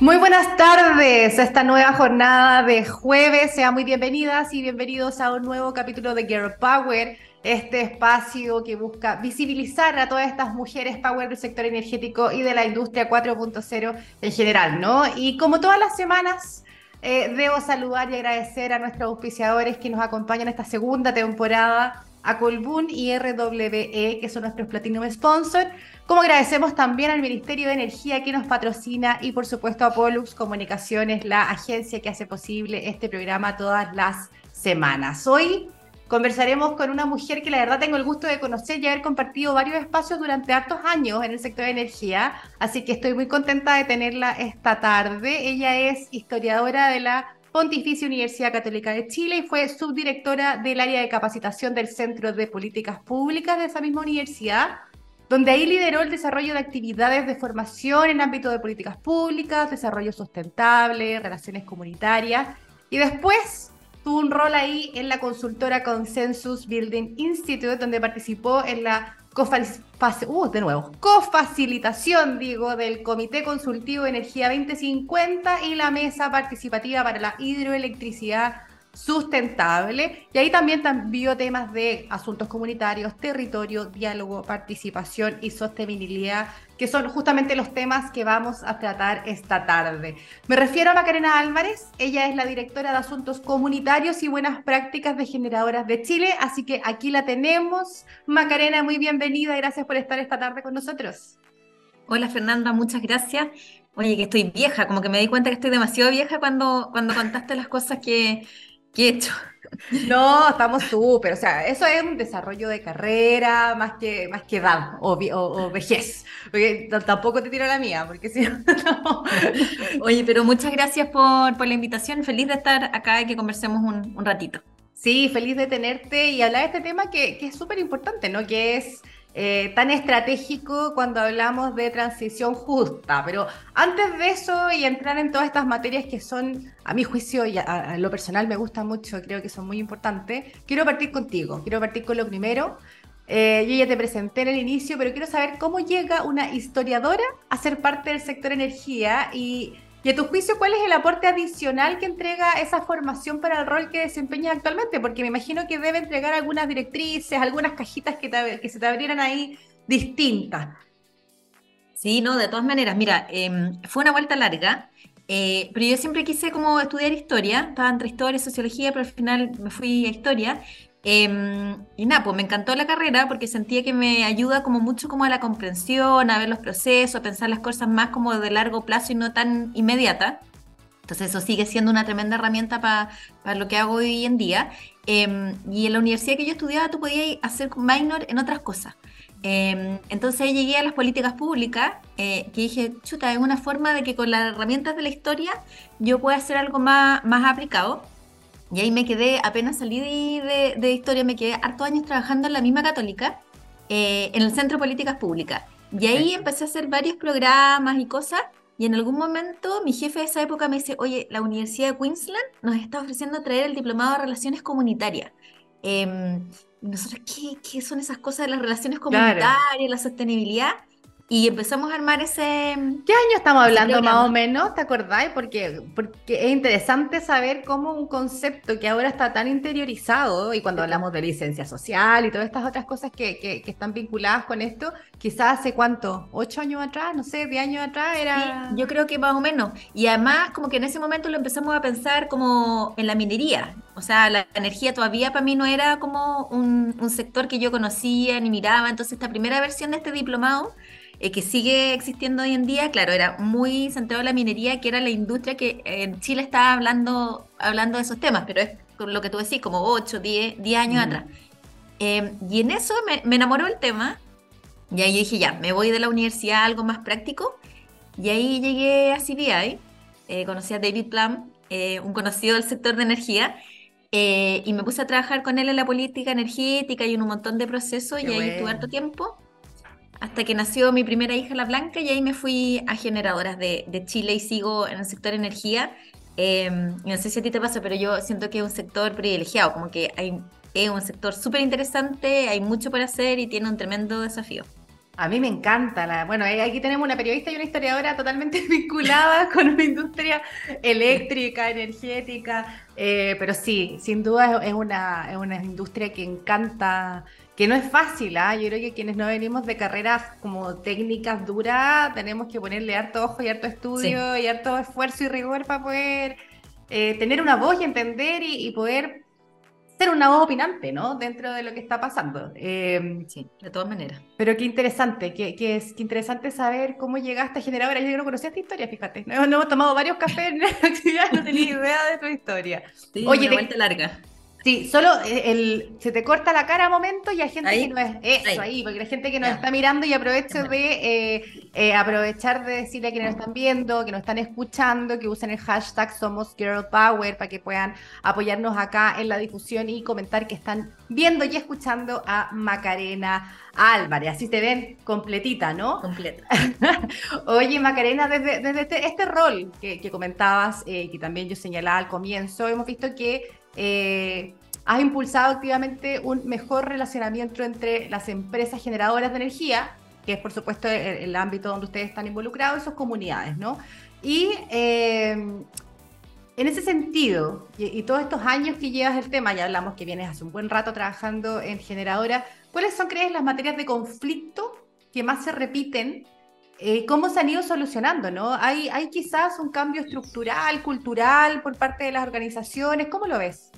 Muy buenas tardes a esta nueva jornada de jueves. Sean muy bienvenidas y bienvenidos a un nuevo capítulo de Girl Power, este espacio que busca visibilizar a todas estas mujeres power del sector energético y de la industria 4.0 en general, ¿no? Y como todas las semanas, eh, debo saludar y agradecer a nuestros auspiciadores que nos acompañan esta segunda temporada a Colbún y RWE, que son nuestros Platinum Sponsor. Como agradecemos también al Ministerio de Energía que nos patrocina y por supuesto a Pollux Comunicaciones, la agencia que hace posible este programa todas las semanas. Hoy conversaremos con una mujer que la verdad tengo el gusto de conocer y haber compartido varios espacios durante hartos años en el sector de energía, así que estoy muy contenta de tenerla esta tarde. Ella es historiadora de la Pontificia Universidad Católica de Chile y fue subdirectora del área de capacitación del Centro de Políticas Públicas de esa misma universidad, donde ahí lideró el desarrollo de actividades de formación en ámbito de políticas públicas, desarrollo sustentable, relaciones comunitarias, y después tuvo un rol ahí en la consultora Consensus Building Institute, donde participó en la uh, de nuevo, cofacilitación, digo, del Comité Consultivo de Energía 2050 y la Mesa Participativa para la Hidroelectricidad sustentable. Y ahí también vio temas de asuntos comunitarios, territorio, diálogo, participación y sostenibilidad, que son justamente los temas que vamos a tratar esta tarde. Me refiero a Macarena Álvarez, ella es la directora de Asuntos Comunitarios y Buenas Prácticas de Generadoras de Chile, así que aquí la tenemos. Macarena, muy bienvenida, gracias por estar esta tarde con nosotros. Hola Fernanda, muchas gracias. Oye, que estoy vieja, como que me di cuenta que estoy demasiado vieja cuando, cuando contaste las cosas que, ¿Qué hecho? No, estamos súper, o sea, eso es un desarrollo de carrera más que, más que edad o, vejez, porque tampoco te tiro la mía, porque si no, Oye, pero muchas gracias por, por, la invitación, feliz de estar acá y que conversemos un, un ratito. Sí, feliz de tenerte y hablar de este tema que, que es súper importante, ¿no? Que es eh, tan estratégico cuando hablamos de transición justa. Pero antes de eso y entrar en todas estas materias que son, a mi juicio y a, lo personal me gustan mucho, creo que son muy importantes, quiero partir contigo, quiero partir con lo primero. Eh, yo ya te presenté en el inicio, pero quiero saber cómo llega una historiadora a ser parte del sector energía y y a tu juicio, ¿cuál es el aporte adicional que entrega esa formación para el rol que desempeña actualmente? Porque me imagino que debe entregar algunas directrices, algunas cajitas que, que se te abrieran ahí distintas. Sí, no, de todas maneras, mira, em, fue una vuelta larga, eh, pero yo siempre quise como estudiar historia, estaba entre historia y sociología, pero al final me fui a historia, Em, y nada, pues me encantó la carrera porque sentía que me ayuda como mucho como a la comprensión, a ver los procesos, a pensar las cosas más como de largo plazo y no tan inmediata. Entonces eso sigue siendo una tremenda herramienta para lo que hago hoy en día. Em, y en la universidad que yo estudiaba tú podías hacer minor en otras cosas. Em, entonces llegué a las políticas públicas, eh, que dije, chuta, es una forma de que con las herramientas de la historia yo pueda hacer algo más, más aplicado. Y ahí me quedé, apenas salí de, historia, me quedé harto años trabajando en la misma católica, eh, en el Centro de Políticas Públicas. Y ahí empecé a hacer varios programas y cosas. Y en algún momento mi jefe de esa época me dice, oye, la Universidad de Queensland nos está ofreciendo traer el diplomado de Relaciones Comunitarias. Eh, nosotros, ¿qué, ¿qué, son esas cosas de las relaciones comunitarias, la sostenibilidad? Y empezamos a armar ese... ¿Qué año estamos hablando más o menos? ¿Te acordáis? Porque, porque es interesante saber cómo un concepto que ahora está tan interiorizado, y cuando hablamos de licencia social y todas estas otras cosas que, que, están vinculadas con esto, quizás hace cuánto, ocho años atrás, no sé, diez años atrás era... yo creo que más o menos. Y además como que en ese momento lo empezamos a pensar como en la minería. O sea, la energía todavía para mí no era como un, un sector que yo conocía ni miraba. Entonces esta primera versión de este diplomado eh, que sigue existiendo hoy en día, claro, era muy centrado en la minería, que era la industria que en Chile estaba hablando, hablando de esos temas, pero es lo que tú decís, como 8, 10, 10 años atrás. Em, y en eso me, enamoró el tema, y ahí dije, ya, me voy de la universidad a algo más práctico, y ahí llegué a CBI, eh, conocí a David Plum, eh, un conocido del sector de energía, y me puse a trabajar con él en la política energética y en un montón de procesos, y ahí estuve harto tiempo hasta que nació mi primera hija, la Blanca, y ahí me fui a generadoras de, Chile y sigo en el sector energía. Em, no sé si a ti te pasa, pero yo siento que es un sector privilegiado, como que hay, es un sector súper interesante, hay mucho por hacer y tiene un tremendo desafío. A mí me encanta. La, bueno, eh, aquí tenemos una periodista y una historiadora totalmente vinculadas con una industria eléctrica, energética, eh, pero sí, sin duda es una, es una industria que encanta, que no es fácil. ¿ah? Yo creo que quienes no venimos de carreras como técnicas duras, tenemos que ponerle harto ojo y harto estudio y harto esfuerzo y rigor para poder eh, tener una voz y entender y poder ser una voz opinante, ¿no? Dentro de lo que está pasando. Em, sí, de todas maneras. Pero qué interesante, qué, es qué interesante saber cómo llegaste a generadora. Yo no conocía esta historia, fíjate. No, hemos tomado varios cafés en la actividad, no tenía idea de tu historia. Sí, Oye, una vuelta larga. Sí, solo eh, el, se te corta la cara a momento y hay gente que no es eso ahí, porque hay gente que nos está mirando y aprovecho de eh, eh, aprovechar de decirle a quienes nos están viendo, que nos están escuchando, que usen el hashtag Somos Girl Power para que puedan apoyarnos acá en la difusión y comentar que están viendo y escuchando a Macarena Álvarez. Así te ven completita, ¿no? Completa. Oye, Macarena, desde, desde este, este, rol que, que comentabas, que también yo señalaba al comienzo, hemos visto que eh, has impulsado activamente un mejor relacionamiento entre las empresas generadoras de energía, que es por supuesto el, ámbito donde ustedes están involucrados, y sus comunidades, ¿no? Y eh, en ese sentido, y, todos estos años que llevas el tema, ya hablamos que vienes hace un buen rato trabajando en generadora, ¿cuáles son, crees, las materias de conflicto que más se repiten eh, cómo se han ido solucionando, ¿no? ¿Hay, ¿Hay quizás un cambio estructural, cultural por parte de las organizaciones? ¿Cómo lo ves?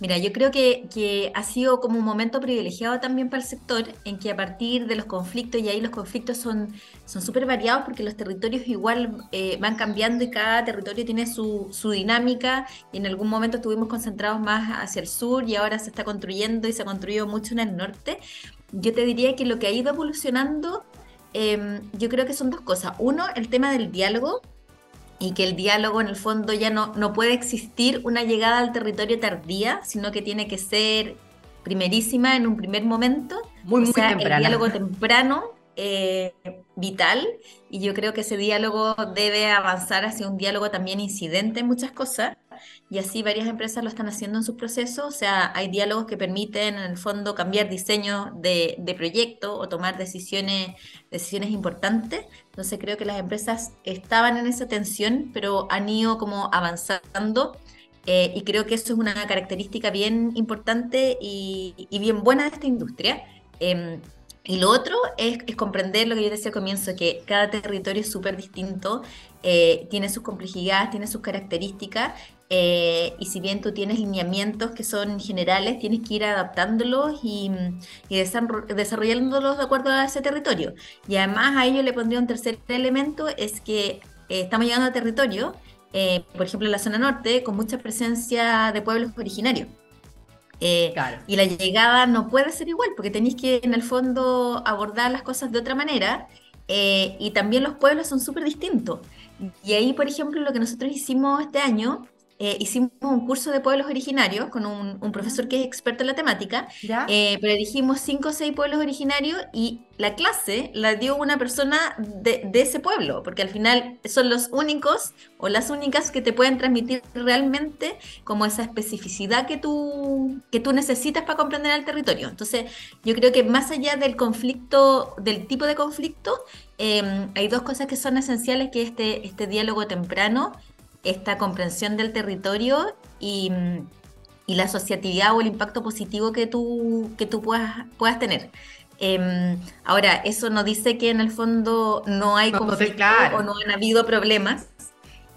Mira, yo creo que, que, ha sido como un momento privilegiado también para el sector, en que a partir de los conflictos, y ahí los conflictos son súper variados porque los territorios igual eh, van cambiando y cada territorio tiene su, su, dinámica, y en algún momento estuvimos concentrados más hacia el sur y ahora se está construyendo y se ha construido mucho en el norte. Yo te diría que lo que ha ido evolucionando Em, yo creo que son dos cosas. Uno, el tema del diálogo y que el diálogo en el fondo ya no, no puede existir una llegada al territorio tardía, sino que tiene que ser primerísima en un primer momento. Muy, muy El diálogo temprano eh, vital y yo creo que ese diálogo debe avanzar hacia un diálogo también incidente en muchas cosas y así varias empresas lo están haciendo en sus procesos, o sea, hay diálogos que permiten en el fondo cambiar diseño de, de proyecto o tomar decisiones, decisiones importantes, entonces creo que las empresas estaban en esa tensión, pero han ido como avanzando eh, y creo que eso es una característica bien importante y, bien buena de esta industria. Eh, y lo otro es, es, comprender lo que yo decía al comienzo, que cada territorio es súper distinto, eh, tiene sus complejidades, tiene sus características, eh, y si bien tú tienes lineamientos que son generales, tienes que ir adaptándolos y, y desarrollándolos de acuerdo a ese territorio. Y además a ello le pondría un tercer elemento, es que eh, estamos llegando a territorio, por ejemplo en la zona norte, con mucha presencia de pueblos originarios. Eh, y la llegada no puede ser igual, porque tenéis que en el fondo abordar las cosas de otra manera. Eh, y también los pueblos son súper distintos. Y ahí, por ejemplo, lo que nosotros hicimos este año eh, hicimos un curso de pueblos originarios con un, profesor que es experto en la temática, eh, pero elegimos cinco o seis pueblos originarios y la clase la dio una persona de, ese pueblo, porque al final son los únicos o las únicas que te pueden transmitir realmente como esa especificidad que tú, que tú necesitas para comprender el territorio. Entonces, yo creo que más allá del conflicto, del tipo de conflicto, em, hay dos cosas que son esenciales, que este, este diálogo temprano esta comprensión del territorio y, la asociatividad o el impacto positivo que tú, que tú puedas, puedas tener. Em, ahora, eso no dice que en el fondo no hay conflicto o no han habido problemas,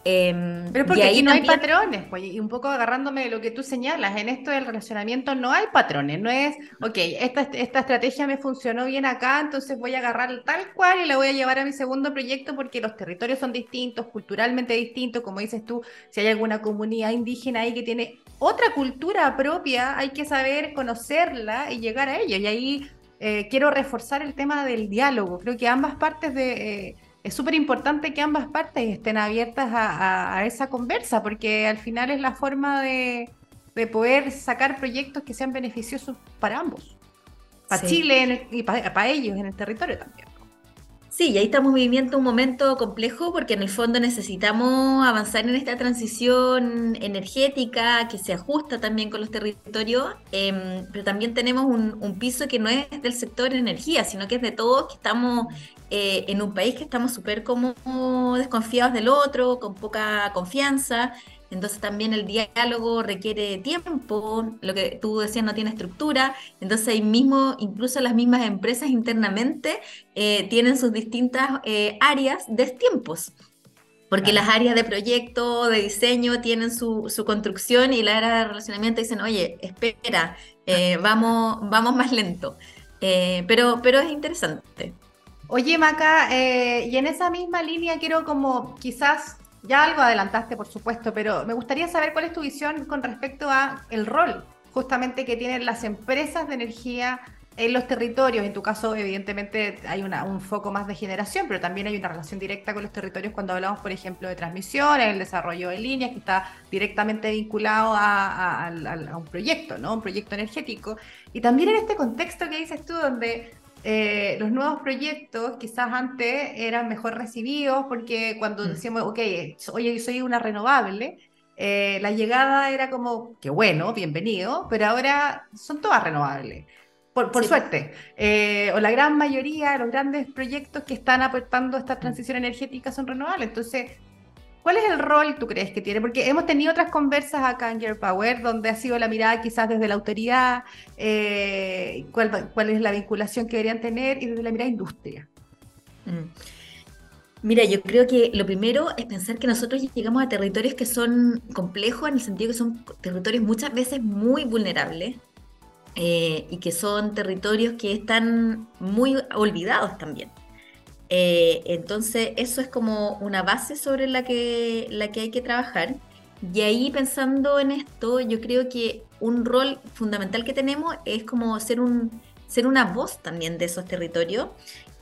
Em, Pero porque ahí no hay patrones, pues, y un poco agarrándome de lo que tú señalas, en esto del relacionamiento no hay patrones, no es, ok, esta, esta estrategia me funcionó bien acá, entonces voy a agarrar tal cual y la voy a llevar a mi segundo proyecto porque los territorios son distintos, culturalmente distintos, como dices tú, si hay alguna comunidad indígena ahí que tiene otra cultura propia, hay que saber conocerla y llegar a ella. Y ahí eh, quiero reforzar el tema del diálogo, creo que ambas partes de... Eh, es súper importante que ambas partes estén abiertas a, esa conversa, porque al final es la forma de, poder sacar proyectos que sean beneficiosos para ambos, para Chile y para, ellos en el territorio también. Sí, y ahí estamos viviendo un momento complejo porque en el fondo necesitamos avanzar en esta transición energética que se ajusta también con los territorios, em, pero también tenemos un, piso que no es del sector energía, sino que es de todos, que estamos eh, en un país que estamos súper como desconfiados del otro, con poca confianza. Entonces también el diálogo requiere tiempo, lo que tú decías no tiene estructura, entonces ahí mismo, incluso las mismas empresas internamente eh, tienen sus distintas eh, áreas de tiempos. Porque las áreas de proyecto, de diseño tienen su, construcción y la área de relacionamiento dicen, oye, espera, eh, vamos, vamos más lento. pero, pero es interesante. Oye, Maca, y en esa misma línea quiero como quizás ya algo adelantaste, por supuesto, pero me gustaría saber cuál es tu visión con respecto a el rol justamente que tienen las empresas de energía en los territorios. En tu caso, evidentemente, hay un foco más de generación, pero también hay una relación directa con los territorios cuando hablamos, por ejemplo, de transmisión, el desarrollo de líneas, que está directamente vinculado a, a un proyecto, ¿no? Un proyecto energético. Y también en este contexto que dices tú, donde eh, los nuevos proyectos quizás antes eran mejor recibidos porque cuando mm. decíamos, ok, oye, soy una renovable, eh, la llegada era como, qué bueno, bienvenido, pero ahora son todas renovables. Por, por suerte, eh, o la gran mayoría de los grandes proyectos que están aportando esta transición energética son renovables. Entonces, ¿Cuál es el rol tú crees que tiene? Porque hemos tenido otras conversas acá en Gear Power donde ha sido la mirada quizás desde la autoridad, eh, cuál, cuál, es la vinculación que deberían tener y desde la mirada industria. Mm. Mira, yo creo que lo primero es pensar que nosotros llegamos a territorios que son complejos en el sentido que son territorios muchas veces muy vulnerables eh, y que son territorios que están muy olvidados también. Eh, entonces, eso es como una base sobre la que, la que hay que trabajar. Y ahí pensando en esto, yo creo que un rol fundamental que tenemos es como ser, un, ser una voz también de esos territorios.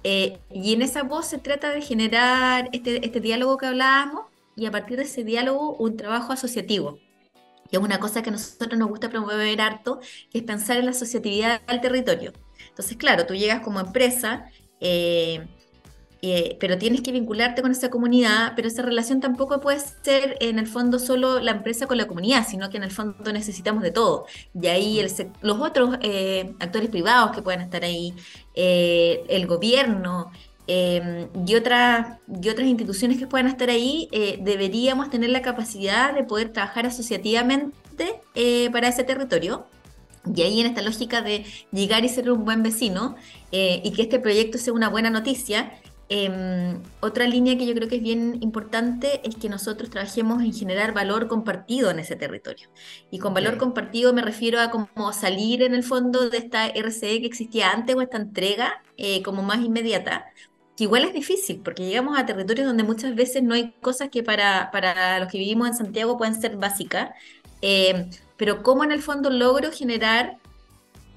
Eh, y en esa voz se trata de generar este, este diálogo que hablábamos y a partir de ese diálogo un trabajo asociativo. Que es una cosa que a nosotros nos gusta promover harto, que es pensar en la asociatividad del territorio. Entonces, claro, tú llegas como empresa, eh, eh, pero tienes que vincularte con esa comunidad, pero esa relación tampoco puede ser en el fondo solo la empresa con la comunidad, sino que en el fondo necesitamos de todo. Y ahí los otros eh, actores privados que puedan estar ahí, eh, el gobierno em, y otras instituciones que puedan estar ahí, deberíamos tener la capacidad de poder trabajar asociativamente para ese territorio. Y ahí en esta lógica de llegar y ser un buen vecino y que este proyecto sea una buena noticia, Em, otra línea que yo creo que es bien importante es que nosotros trabajemos en generar valor compartido en ese territorio. Y con valor compartido me refiero a como salir en el fondo de esta RCE que existía antes o esta entrega eh, como más inmediata, que igual es difícil porque llegamos a territorios donde muchas veces no hay cosas que para, para los que vivimos en Santiago pueden ser básicas, eh, pero cómo en el fondo logro generar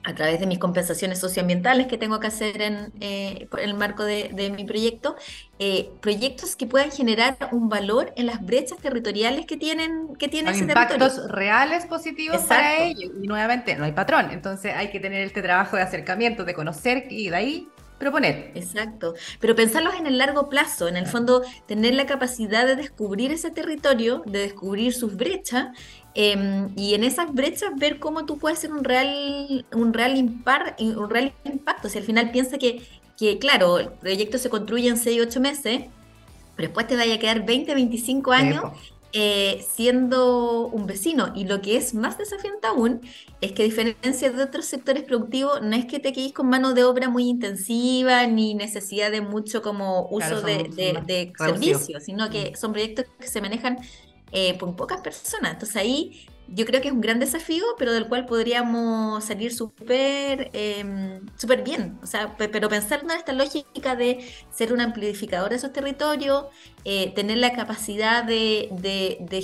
a través de mis compensaciones socioambientales que tengo que hacer en, eh, el marco de, mi proyecto, eh, proyectos que puedan generar un valor en las brechas territoriales que tienen que tiene ese impactos reales positivos para ellos. Y nuevamente, no hay patrón, entonces hay que tener este trabajo de acercamiento, de conocer y de ahí proponer. Exacto, pero pensarlos en el largo plazo, en el fondo tener la capacidad de descubrir ese territorio, de descubrir sus brechas em, y en esas brechas ver cómo tú puedes ser un real, un real, impar, un real impacto. Si al final piensa que, que, claro, el proyecto se construye en 6, 8 meses, pero después te vaya a quedar 20, 25 años eh, siendo un vecino. Y lo que es más desafiante aún es que a diferencia de otros sectores productivos, no es que te quedes con mano de obra muy intensiva ni necesidad de mucho como uso de, servicios, sino que mm. son proyectos que se manejan eh, por pocas personas. Entonces ahí yo creo que es un gran desafío, pero del cual podríamos salir súper súper bien. O sea, pero pensar en esta lógica de ser un amplificador de esos territorios, eh, tener la capacidad de,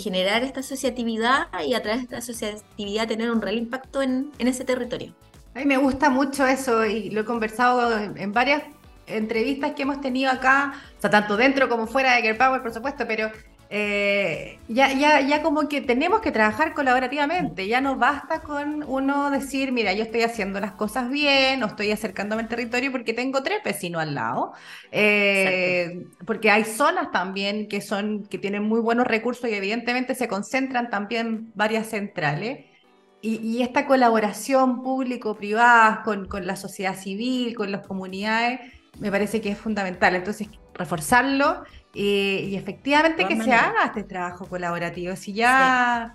generar esta asociatividad y a través de esta asociatividad tener un real impacto en, en ese territorio. A mí me gusta mucho eso y lo he conversado en, varias entrevistas que hemos tenido acá, tanto dentro como fuera de Care Power, por supuesto, pero eh, ya, ya, ya como que tenemos que trabajar colaborativamente, ya no basta con uno decir, mira, yo estoy haciendo las cosas bien o estoy acercándome al territorio porque tengo tres vecinos al lado, eh, porque hay zonas también que, son, que tienen muy buenos recursos y evidentemente se concentran también varias centrales. Y, esta colaboración público-privada con, con la sociedad civil, con las comunidades, me parece que es fundamental. Entonces, reforzarlo y efectivamente que se haga este trabajo colaborativo. Si ya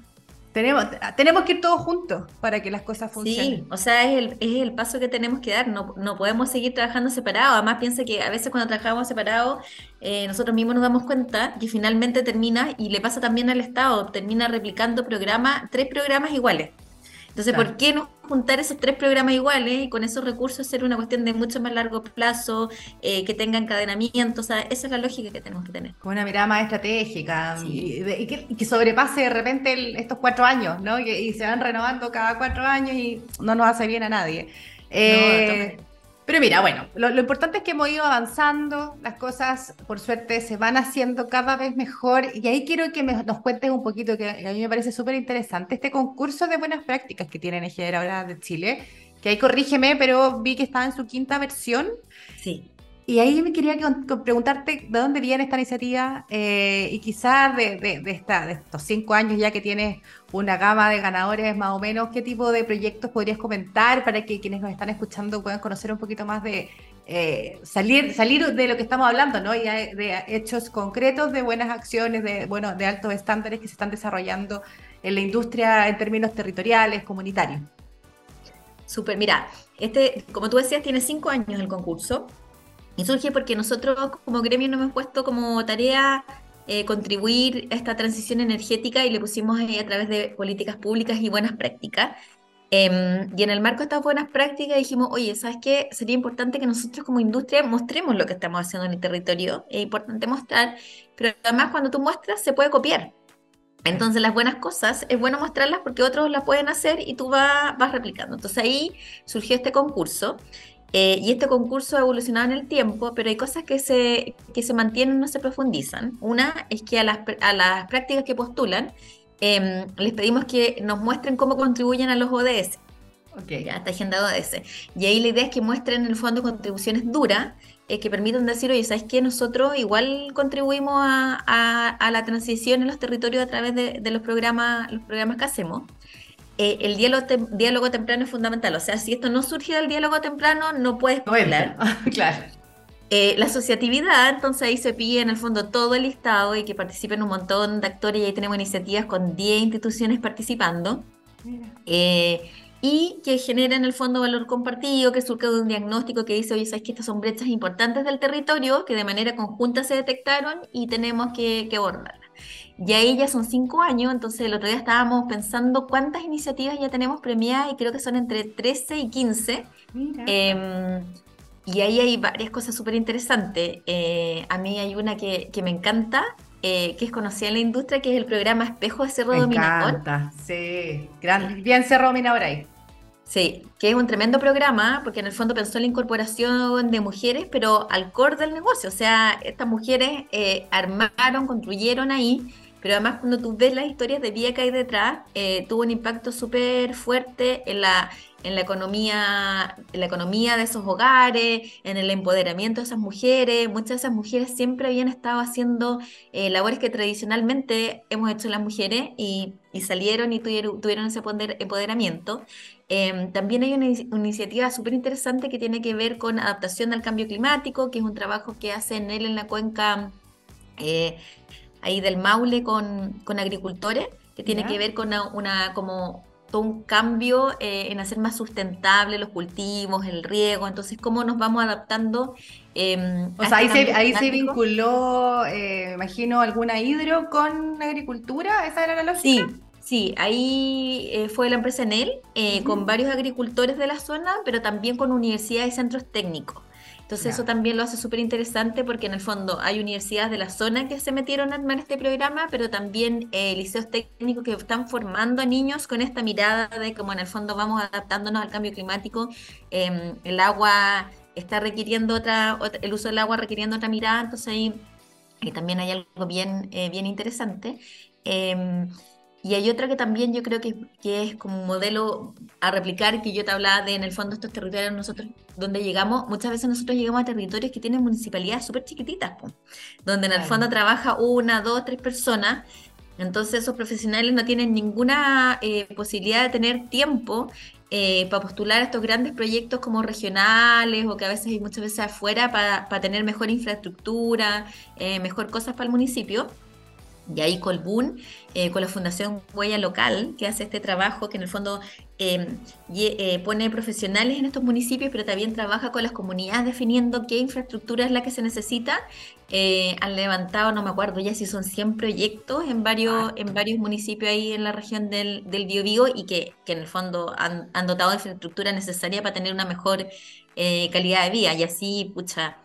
tenemos, tenemos que ir todos juntos para que las cosas funcionen. Sí, o sea, es el, es el paso que tenemos que dar. No, no podemos seguir trabajando separados. Además, piensa que a veces cuando trabajamos separados, eh, nosotros mismos nos damos cuenta que finalmente termina, y le pasa también al Estado, termina replicando programas, tres programas iguales. Entonces, ¿por qué no juntar esos tres programas iguales y con esos recursos hacer una cuestión de mucho más largo plazo, eh, que tenga encadenamiento? O sea, esa es la lógica que tenemos que tener. Con una mirada más estratégica y, que, sobrepase de repente estos cuatro años, ¿no? Y, se van renovando cada cuatro años y no nos hace bien a nadie. Eh, pero mira, bueno, lo, importante es que hemos ido avanzando, las cosas por suerte se van haciendo cada vez mejor y ahí quiero que nos cuentes un poquito, que a mí me parece súper interesante, este concurso de buenas prácticas que tiene NGR ahora de Chile, que ahí corrígeme, pero vi que estaba en su quinta versión. Sí. Y ahí me quería preguntarte de dónde viene esta iniciativa eh, y quizás de, esta, de estos cinco años ya que tienes una gama de ganadores más o menos, ¿qué tipo de proyectos podrías comentar para que quienes nos están escuchando puedan conocer un poquito más de eh, salir, salir de lo que estamos hablando, ¿no? Y de hechos concretos, de buenas acciones, de, bueno, de altos estándares que se están desarrollando en la industria en términos territoriales, comunitarios. Súper, mira, este, como tú decías, tiene cinco años el concurso. Y surge porque nosotros como gremio nos hemos puesto como tarea eh, contribuir a esta transición energética y le pusimos a través de políticas públicas y buenas prácticas. Em, y en el marco de estas buenas prácticas dijimos, oye, ¿sabes qué? Sería importante que nosotros como industria mostremos lo que estamos haciendo en el territorio. Es importante mostrar, pero además cuando tú muestras se puede copiar. Entonces las buenas cosas es bueno mostrarlas porque otros las pueden hacer y tú vas replicando. Entonces ahí surgió este concurso eh, y este concurso ha evolucionado en el tiempo, pero hay cosas que se, que se mantienen, no se profundizan. Una es que a las, a las prácticas que postulan, em, les pedimos que nos muestren cómo contribuyen a los ODS. Okay. Ya, esta agenda ODS. Y ahí la idea es que muestren en el fondo contribuciones duras eh, que permitan decir, oye, ¿sabes qué? Nosotros igual contribuimos a, a, a, la transición en los territorios a través de, de los, programas, los programas que hacemos. Eh, el diálogo, diálogo, temprano es fundamental. O sea, si esto no surge del diálogo temprano, no puedes hablar. claro. Eh, la asociatividad, entonces ahí se pide en el fondo todo el listado y que participen un montón de actores y ahí tenemos iniciativas con 10 instituciones participando. Eh, y que genera en el fondo valor compartido, que surge de un diagnóstico que dice, oye, sabes que estas son brechas importantes del territorio que de manera conjunta se detectaron y tenemos que, que abordarlas. Y ahí ya son cinco años, entonces el otro día estábamos pensando cuántas iniciativas ya tenemos premiadas y creo que son entre 13 y 15. Em, y ahí hay varias cosas súper interesantes. Eh, a mí hay una que, que me encanta, eh, que es conocida en la industria, que es el programa Espejo de Cerro Dominador. Me encanta, sí. bien Cerro Dominador ahí. Sí, que es un tremendo programa, porque en el fondo pensó en la incorporación de mujeres, pero al core del negocio. O sea, estas mujeres eh, armaron, construyeron ahí pero además cuando tú ves las historias de vida que hay detrás, eh, tuvo un impacto súper fuerte en la, en la economía, en la economía de esos hogares, en el empoderamiento de esas mujeres. Muchas de esas mujeres siempre habían estado haciendo eh, labores que tradicionalmente hemos hecho las mujeres y, y salieron y tuvieron, tuvieron ese empoderamiento. Em, también hay una, iniciativa súper interesante que tiene que ver con adaptación al cambio climático, que es un trabajo que hacen él en la cuenca eh, ahí del Maule con, con agricultores, que tiene que ver con una, como todo un cambio eh, en hacer más sustentable los cultivos, el riego, entonces cómo nos vamos adaptando. Em, o sea, este ahí, se, ahí se, vinculó, eh, imagino, alguna hidro con agricultura, ¿esa era la lógica? Sí, sí, ahí eh, fue la empresa Enel, con varios agricultores de la zona, pero también con universidades y centros técnicos. Entonces eso también lo hace súper interesante porque en el fondo hay universidades de la zona que se metieron a armar este programa, pero también eh, liceos técnicos que están formando a niños con esta mirada de cómo en el fondo vamos adaptándonos al cambio climático. Em, el agua está requiriendo otra, el uso del agua requiriendo otra mirada, entonces ahí también hay algo bien, bien interesante. Y hay otra que también yo creo que, que, es como un modelo a replicar, que yo te hablaba de en el fondo estos territorios nosotros, donde llegamos, muchas veces nosotros llegamos a territorios que tienen municipalidades súper chiquititas, donde en el fondo trabaja una, dos, tres personas, entonces esos profesionales no tienen ninguna eh, posibilidad de tener tiempo eh, para postular estos grandes proyectos como regionales o que a veces hay muchas veces afuera para, tener mejor infraestructura, eh, mejor cosas para el municipio. Y ahí Colbún, eh, con la Fundación Huella Local, que hace este trabajo, que en el fondo em, eh, pone profesionales en estos municipios, pero también trabaja con las comunidades definiendo qué infraestructura es la que se necesita. Eh, han levantado, no me acuerdo ya si son 100 proyectos en varios, en varios municipios ahí en la región del, del Biobío y que, que, en el fondo han, han, dotado de infraestructura necesaria para tener una mejor calidad de vida. Y así, pucha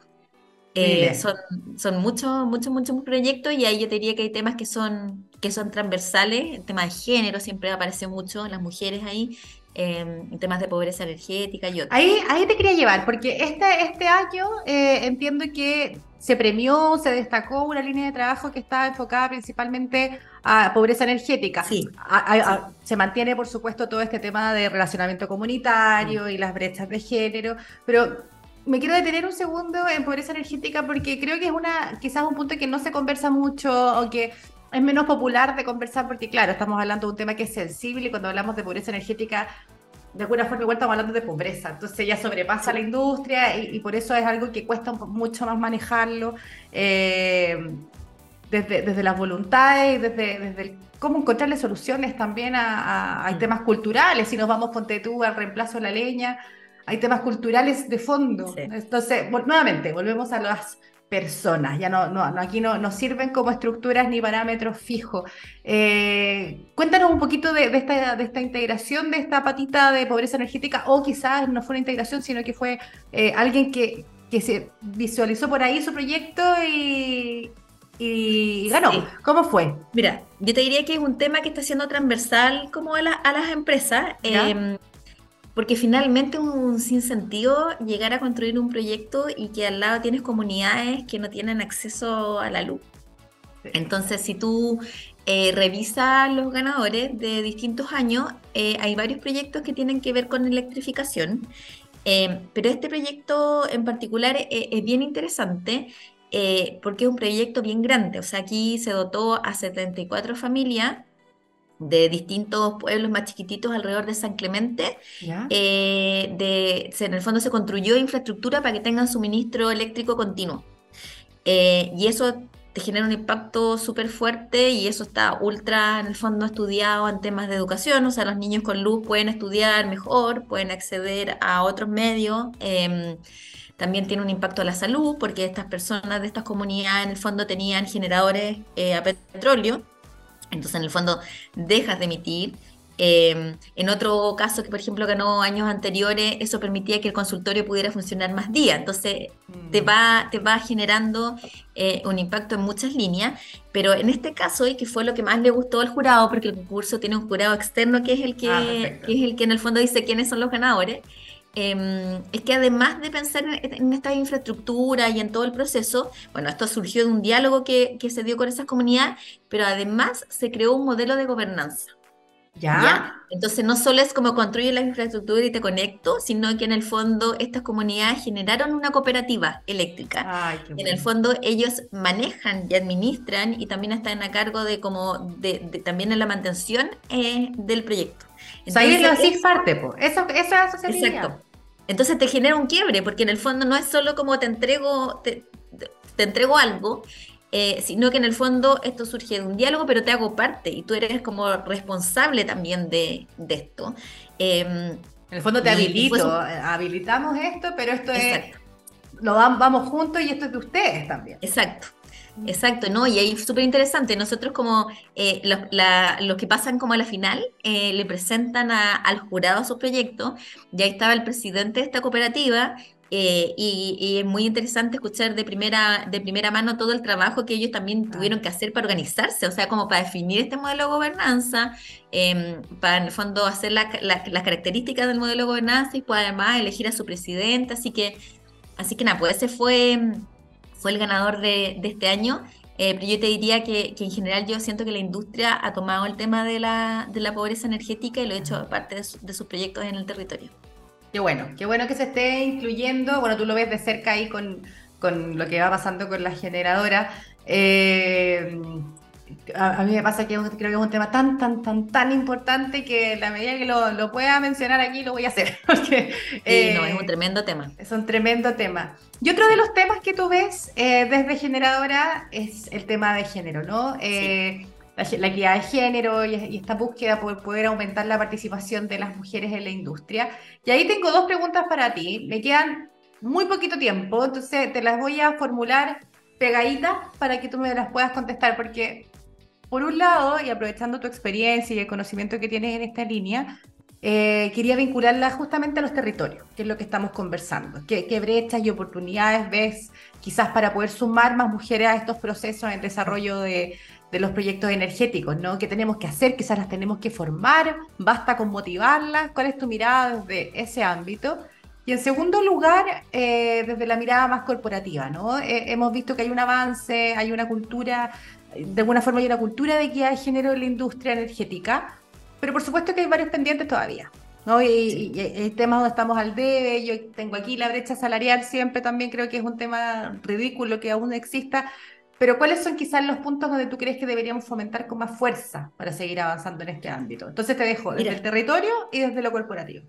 eh, son, son muchos, muchos, muchos proyectos y ahí yo te diría que hay temas que son, que son transversales, el tema de género siempre aparece mucho, las mujeres ahí, eh, temas de pobreza energética y otros. Ahí, ahí te quería llevar, porque este, este año eh, entiendo que se premió, se destacó una línea de trabajo que estaba enfocada principalmente a pobreza energética. Sí, Se mantiene, por supuesto, todo este tema de relacionamiento comunitario y las brechas de género, pero me quiero detener un segundo en pobreza energética porque creo que es una quizás un punto que no se conversa mucho o que es menos popular de conversar porque claro, estamos hablando de un tema que es sensible y cuando hablamos de pobreza energética de alguna forma igual estamos hablando de pobreza, entonces ya sobrepasa la industria y, por eso es algo que cuesta mucho más manejarlo eh, desde, desde las voluntades y desde, desde cómo encontrarle soluciones también a, a, mm. temas culturales, si nos vamos, ponte tú, al reemplazo de la leña, hay temas culturales de fondo. Entonces, nuevamente, volvemos a las personas, ya no, no, aquí no, no sirven como estructuras ni parámetros fijos. Eh, cuéntanos un poquito de, esta, de esta integración, de esta patita de pobreza energética, o quizás no fue una integración, sino que fue eh, alguien que, que se visualizó por ahí su proyecto y, y ganó. ¿Cómo fue? Mira, yo te diría que es un tema que está siendo transversal como a, a las empresas porque finalmente es un sinsentido llegar a construir un proyecto y que al lado tienes comunidades que no tienen acceso a la luz. Entonces, si tú eh, revisas los ganadores de distintos años, eh, hay varios proyectos que tienen que ver con electrificación, eh, pero este proyecto en particular es bien interesante porque es un proyecto bien grande. O sea, aquí se dotó a 74 familias de distintos pueblos más chiquititos alrededor de San Clemente. Eh, de, en el fondo se construyó infraestructura para que tengan suministro eléctrico continuo. Eh, y eso te genera un impacto súper fuerte y eso está ultra, en el fondo, estudiado en temas de educación. O sea, los niños con luz pueden estudiar mejor, pueden acceder a otros medios. Em, también tiene un impacto a la salud porque estas personas de estas comunidades en el fondo tenían generadores eh, a petróleo entonces, en el fondo, dejas de emitir. Em, en otro caso que, por ejemplo, ganó años anteriores, eso permitía que el consultorio pudiera funcionar más días. Entonces, te, mm. va, te va generando eh, un impacto en muchas líneas. Pero en este caso, y que fue lo que más le gustó al jurado, porque el concurso tiene un jurado externo que es el que, ah, que es el que en el fondo dice quiénes son los ganadores. Em, es que además de pensar en, esta infraestructura y en todo el proceso, bueno, esto surgió de un diálogo que, que se dio con esas comunidades, pero además se creó un modelo de gobernanza. ¿Ya? Entonces no solo es como construir la infraestructura y te conecto, sino que en el fondo estas comunidades generaron una cooperativa eléctrica. en el fondo ellos manejan y administran y también están a cargo de como de, también en la mantención eh, del proyecto. Entonces, o sea, ellos es parte, Eso, eso es Exacto. Entonces te genera un quiebre, porque en el fondo no es solo como te entrego, te, te entrego algo, eh, sino que en el fondo esto surge de un diálogo, pero te hago parte y tú eres como responsable también de, de esto. Em, en el fondo te habilito, habilitamos esto, pero esto es, lo vamos juntos y esto es de ustedes también. Exacto. Exacto, ¿no? Y ahí es súper interesante. Nosotros como eh, los, que pasan como a la final le presentan al jurado su proyecto. Ya estaba el presidente de esta cooperativa eh, y, es muy interesante escuchar de primera, de primera mano todo el trabajo que ellos también tuvieron que hacer para organizarse, o sea, como para definir este modelo de gobernanza, em, para en el fondo hacer las características del modelo de gobernanza y pues además elegir a su presidente. Así que, así que nada, pues ese fue, fue el ganador de, este año. Eh, pero yo te diría que, en general yo siento que la industria ha tomado el tema de la, de la pobreza energética y lo ha hecho parte de, de sus proyectos en el territorio. Qué bueno, qué bueno que se esté incluyendo, bueno, tú lo ves de cerca ahí con, lo que va pasando con la generadora. Eh, a, mí me pasa que creo que es un tema tan, tan, tan, tan importante que la medida que lo, lo pueda mencionar aquí lo voy a hacer. Porque, sí, no, es un eh, tremendo tema. Es un tremendo tema. Y otro de los temas que tú ves eh, desde Generadora es el tema de género, ¿no? Eh, la, equidad de género y, esta búsqueda por poder aumentar la participación de las mujeres en la industria. Y ahí tengo dos preguntas para ti. Me quedan muy poquito tiempo, entonces te las voy a formular pegaditas para que tú me las puedas contestar, porque por un lado, y aprovechando tu experiencia y el conocimiento que tienes en esta línea, eh, quería vincularla justamente a los territorios, que es lo que estamos conversando. ¿Qué, ¿Qué, brechas y oportunidades ves quizás para poder sumar más mujeres a estos procesos en desarrollo de, de los proyectos energéticos, ¿no? ¿Qué tenemos que hacer? Quizás las tenemos que formar, basta con motivarlas. ¿Cuál es tu mirada desde ese ámbito? Y en segundo lugar, eh, desde la mirada más corporativa, ¿no? Eh, hemos visto que hay un avance, hay una cultura de alguna forma hay una cultura de equidad de género en la industria energética, pero por supuesto que hay varios pendientes todavía. ¿no? Y, hay temas donde estamos al debe, yo tengo aquí la brecha salarial, siempre también creo que es un tema ridículo que aún exista, pero ¿cuáles son quizás los puntos donde tú crees que deberíamos fomentar con más fuerza para seguir avanzando en este ámbito? Entonces te dejo desde el territorio y desde lo corporativo.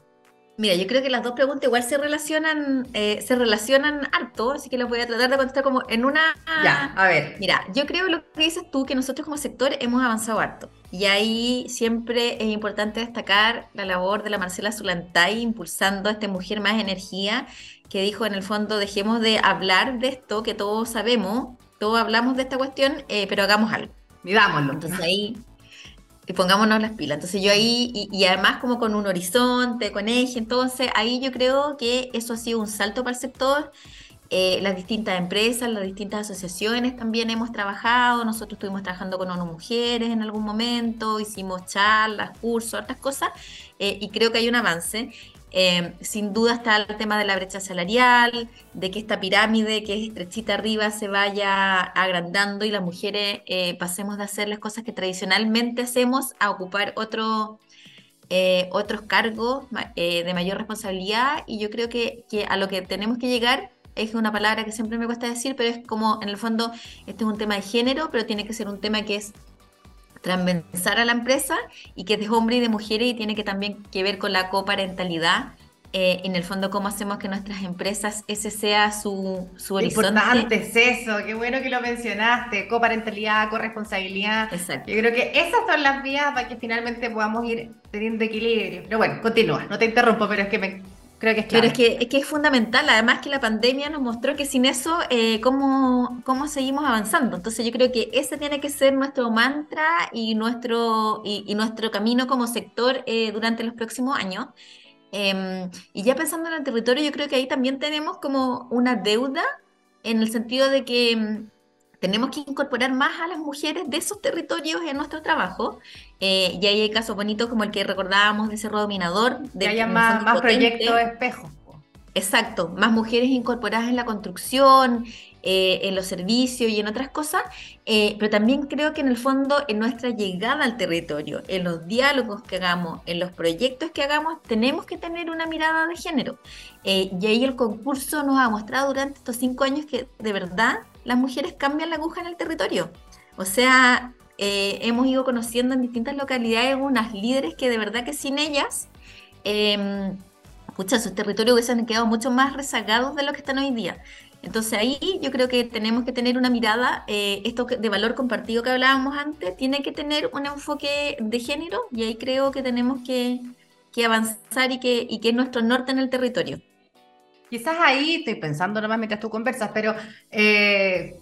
Mira, yo creo que las dos preguntas igual se relacionan, eh, se relacionan harto, así que las voy a tratar de contestar como en una. Ya, a ver. Mira, yo creo lo que dices tú, que nosotros como sector hemos avanzado harto. Y ahí siempre es importante destacar la labor de la Marcela Zulantay impulsando a esta mujer más energía, que dijo en el fondo, dejemos de hablar de esto, que todos sabemos, todos hablamos de esta cuestión, eh, pero hagamos algo. Mirámoslo. Entonces ahí y pongámonos las pilas. Entonces yo ahí, y, además como con un horizonte, con eje, entonces ahí yo creo que eso ha sido un salto para el sector. Eh, las distintas empresas, las distintas asociaciones también hemos trabajado, nosotros estuvimos trabajando con ONU Mujeres en algún momento, hicimos charlas, cursos, otras cosas, eh, y creo que hay un avance. Em, sin duda está el tema de la brecha salarial, de que esta pirámide que es estrechita arriba se vaya agrandando y las mujeres eh, pasemos de hacer las cosas que tradicionalmente hacemos a ocupar otro, eh, otros cargos eh, de mayor responsabilidad. Y yo creo que, que a lo que tenemos que llegar es una palabra que siempre me cuesta decir, pero es como en el fondo este es un tema de género, pero tiene que ser un tema que es transversal a la empresa y que es de hombre y de mujeres y tiene que también que ver con la coparentalidad. Eh, en el fondo, cómo hacemos que nuestras empresas ese sea su, su horizonte. Importante es eso, qué bueno que lo mencionaste, coparentalidad, corresponsabilidad. Exacto. Yo creo que esas son las vías para que finalmente podamos ir teniendo equilibrio. Pero bueno, continúa, no te interrumpo, pero es que me, Creo que es Pero es que, es que es fundamental, además que la pandemia nos mostró que sin eso, eh, ¿cómo, ¿cómo, seguimos avanzando? Entonces yo creo que ese tiene que ser nuestro mantra y nuestro, y, nuestro camino como sector eh, durante los próximos años. Em, y ya pensando en el territorio, yo creo que ahí también tenemos como una deuda en el sentido de que em, tenemos que incorporar más a las mujeres de esos territorios en nuestro trabajo. Eh, y ahí hay casos bonitos como el que recordábamos de Cerro Dominador. De, que haya más, más proyectos de espejos. Exacto, más mujeres incorporadas en la construcción, eh, en los servicios y en otras cosas, eh, pero también creo que en el fondo en nuestra llegada al territorio, en los diálogos que hagamos, en los proyectos que hagamos, tenemos que tener una mirada de género. y ahí el concurso nos ha mostrado durante estos cinco años que de verdad las mujeres cambian la aguja en el territorio. O sea, eh, hemos ido conociendo en distintas localidades unas líderes que de verdad que sin ellas, eh, sus territorios hubiesen quedado mucho más rezagados de lo que están hoy día. Entonces ahí yo creo que tenemos que tener una mirada, eh, esto de valor compartido que hablábamos antes, tiene que tener un enfoque de género y ahí creo que tenemos que, avanzar y que, y que es nuestro norte en el territorio. Quizás ahí, estoy pensando nomás mientras tú conversas, pero eh,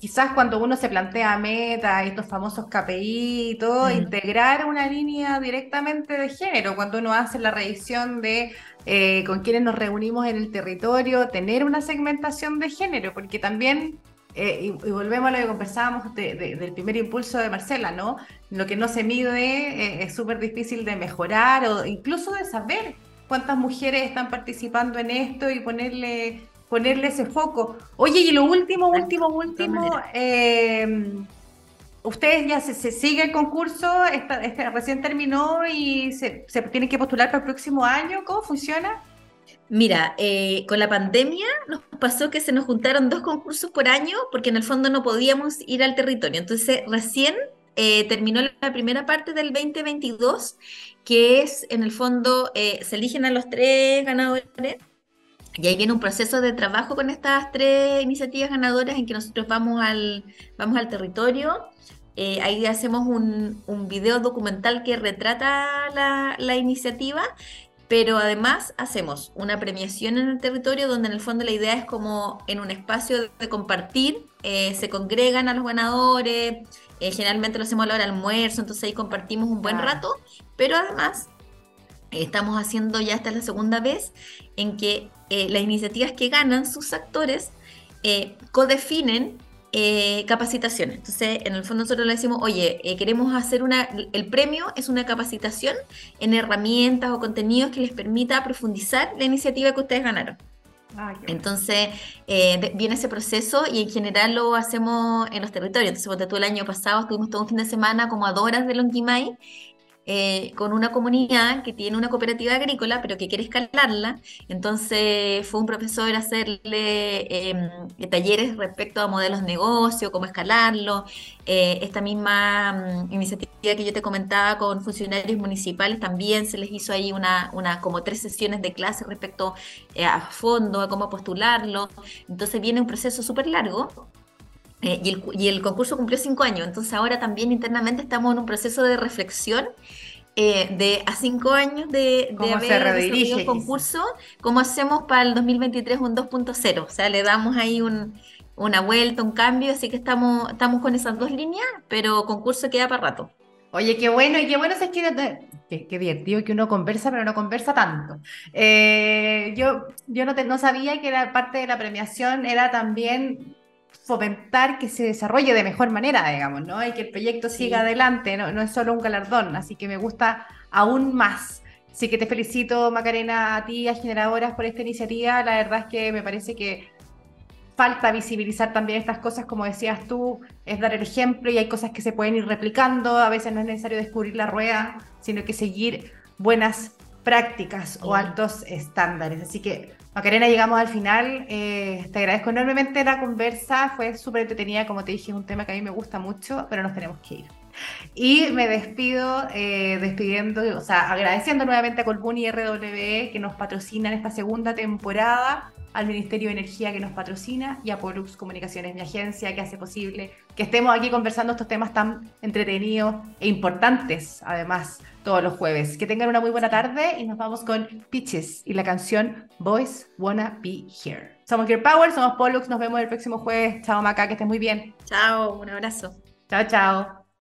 quizás cuando uno se plantea metas, estos famosos KPI y todo, mm. integrar una línea directamente de género, cuando uno hace la revisión de eh, con quienes nos reunimos en el territorio, tener una segmentación de género, porque también, eh, y, volvemos a lo que conversábamos del primer impulso de Marcela, ¿no? Lo que no se mide es súper difícil de mejorar o incluso de saber cuántas mujeres están participando en esto y ponerle ponerle ese foco. Oye, y lo último, último, último, eh, ustedes ya se, sigue el concurso, recién terminó y se, se tienen que postular para el próximo año, ¿cómo funciona? Mira, eh, con la pandemia nos pasó que se nos juntaron dos concursos por año porque en el fondo no podíamos ir al territorio. Entonces, recién eh, terminó la primera parte del 2022, que es en el fondo, eh, se eligen a los tres ganadores. Y ahí viene un proceso de trabajo con estas tres iniciativas ganadoras en que nosotros vamos al, vamos al territorio. ahí hacemos un, un, video documental que retrata la, la iniciativa pero además hacemos una premiación en el territorio donde en el fondo la idea es como en un espacio de compartir, eh, se congregan a los ganadores, eh, generalmente lo hacemos a la hora del almuerzo, entonces ahí compartimos un buen rato, pero además estamos haciendo ya esta es la segunda vez en que eh, las iniciativas que ganan sus actores codefinen eh, capacitaciones. Entonces, en el fondo nosotros le decimos, oye, eh, queremos hacer una, el premio es una capacitación en herramientas o contenidos que les permita profundizar la iniciativa que ustedes ganaron. Ah, Entonces, eh, viene ese proceso y en general lo hacemos en los territorios. Entonces, tú el año pasado estuvimos todo un fin de semana como a horas de Lonquimay eh, con una comunidad que tiene una cooperativa agrícola, pero que quiere escalarla. Entonces fue un profesor a hacerle em, talleres respecto a modelos de negocio, cómo escalarlo. Eh, esta misma mm, iniciativa que yo te comentaba con funcionarios municipales también se les hizo ahí una, una como tres sesiones de clase respecto eh, a fondo, a cómo postularlo. Entonces viene un proceso súper largo eh, y, el, concurso cumplió cinco años, entonces ahora también internamente estamos en un proceso de reflexión eh, de a cinco años de, de haber desarrollado el concurso, ¿cómo hacemos para el 2023 un 2.0? O sea, le damos ahí una vuelta, un cambio, así que estamos, estamos con esas dos líneas, pero concurso queda para rato. Oye, qué bueno, y qué bueno es que qué, qué, divertido que uno conversa, pero no conversa tanto. Eh, yo yo no, no sabía que era parte de la premiación era también fomentar que se desarrolle de mejor manera, digamos, ¿no? Y que el proyecto siga adelante, ¿no? no es solo un galardón, así que me gusta aún más. Así que te felicito, Macarena, a ti a Generadoras por esta iniciativa. La verdad es que me parece que falta visibilizar también estas cosas, como decías tú, es dar el ejemplo y hay cosas que se pueden ir replicando. A veces no es necesario descubrir la rueda, sino que seguir buenas prácticas o altos estándares. Así que Macarena, llegamos al final. Eh, te agradezco enormemente la conversa. Fue súper entretenida, como te dije, es un tema que a mí me gusta mucho, pero nos tenemos que ir. Y me despido, eh, despidiendo, o sea, agradeciendo nuevamente a Colbuni y RWE que nos patrocinan esta segunda temporada, al Ministerio de Energía que nos patrocina y a Pollux Comunicaciones, mi agencia que hace posible que estemos aquí conversando estos temas tan entretenidos e importantes, además todos los jueves. Que tengan una muy buena tarde y nos vamos con Pitches y la canción Boys Wanna Be Here. Somos Gear Power, somos Pollux, nos vemos el próximo jueves. Chao Maca, que estés muy bien. Chao, un abrazo. Chao, chao.